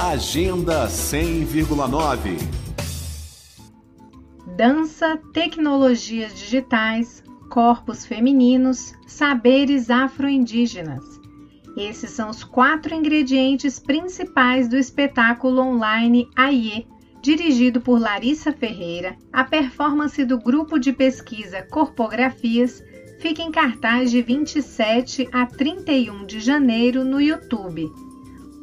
Agenda 100,9 Dança, tecnologias digitais, corpos femininos, saberes afro-indígenas. Esses são os quatro ingredientes principais do espetáculo online AIE, dirigido por Larissa Ferreira. A performance do grupo de pesquisa Corpografias fica em cartaz de 27 a 31 de janeiro no YouTube.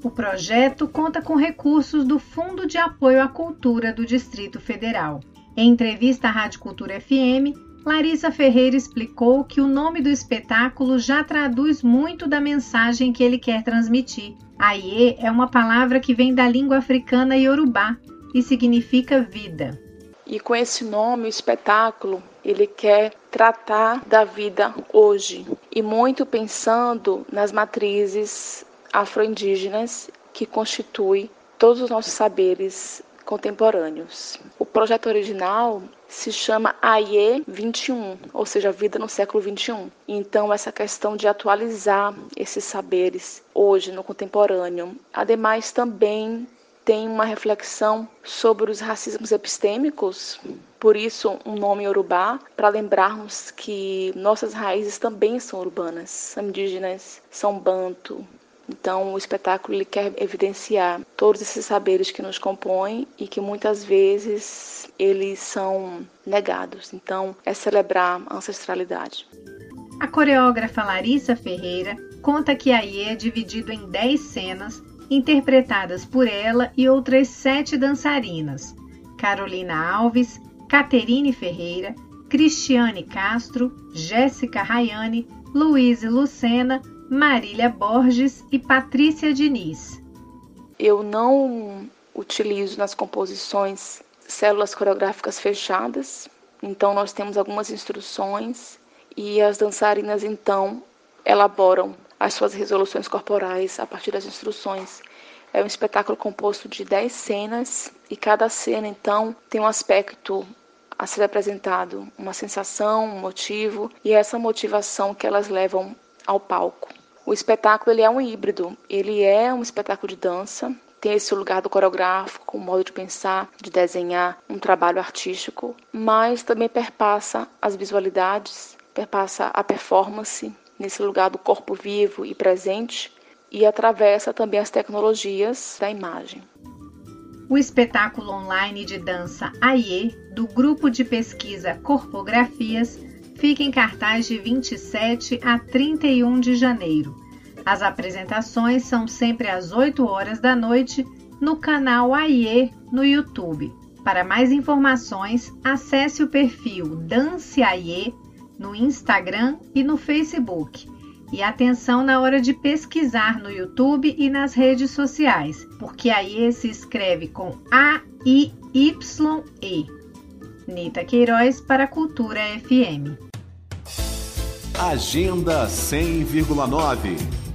O projeto conta com recursos do Fundo de Apoio à Cultura do Distrito Federal. Em entrevista à Rádio Cultura FM, Larissa Ferreira explicou que o nome do espetáculo já traduz muito da mensagem que ele quer transmitir. Aie é uma palavra que vem da língua africana iorubá e significa vida. E com esse nome, o espetáculo, ele quer tratar da vida hoje e muito pensando nas matrizes afro-indígenas que constituem todos os nossos saberes contemporâneos. O projeto original se chama AIE 21, ou seja, Vida no século 21. Então, essa questão de atualizar esses saberes hoje no contemporâneo. Ademais, também tem uma reflexão sobre os racismos epistêmicos, por isso um nome urubá, para lembrarmos que nossas raízes também são urbanas, são indígenas, são banto, então, o espetáculo ele quer evidenciar todos esses saberes que nos compõem e que muitas vezes eles são negados. Então, é celebrar a ancestralidade. A coreógrafa Larissa Ferreira conta que aí é dividido em 10 cenas interpretadas por ela e outras sete dançarinas: Carolina Alves, Caterine Ferreira, Cristiane Castro, Jéssica Rayane, Luiz Lucena, Marília Borges e Patrícia Diniz. Eu não utilizo nas composições células coreográficas fechadas, então nós temos algumas instruções e as dançarinas então elaboram as suas resoluções corporais a partir das instruções. É um espetáculo composto de 10 cenas e cada cena então tem um aspecto a ser apresentado, uma sensação, um motivo e é essa motivação que elas levam ao palco. O espetáculo ele é um híbrido, ele é um espetáculo de dança, tem esse lugar do coreográfico, o modo de pensar, de desenhar, um trabalho artístico, mas também perpassa as visualidades, perpassa a performance nesse lugar do corpo vivo e presente e atravessa também as tecnologias da imagem. O espetáculo online de dança AIE, do grupo de pesquisa Corpografias, fica em cartaz de 27 a 31 de janeiro. As apresentações são sempre às 8 horas da noite no canal AIE no YouTube. Para mais informações, acesse o perfil Dance AIE no Instagram e no Facebook. E atenção na hora de pesquisar no YouTube e nas redes sociais, porque AIE se escreve com A-I-Y-E. Nita Queiroz para a Cultura FM. Agenda 100,9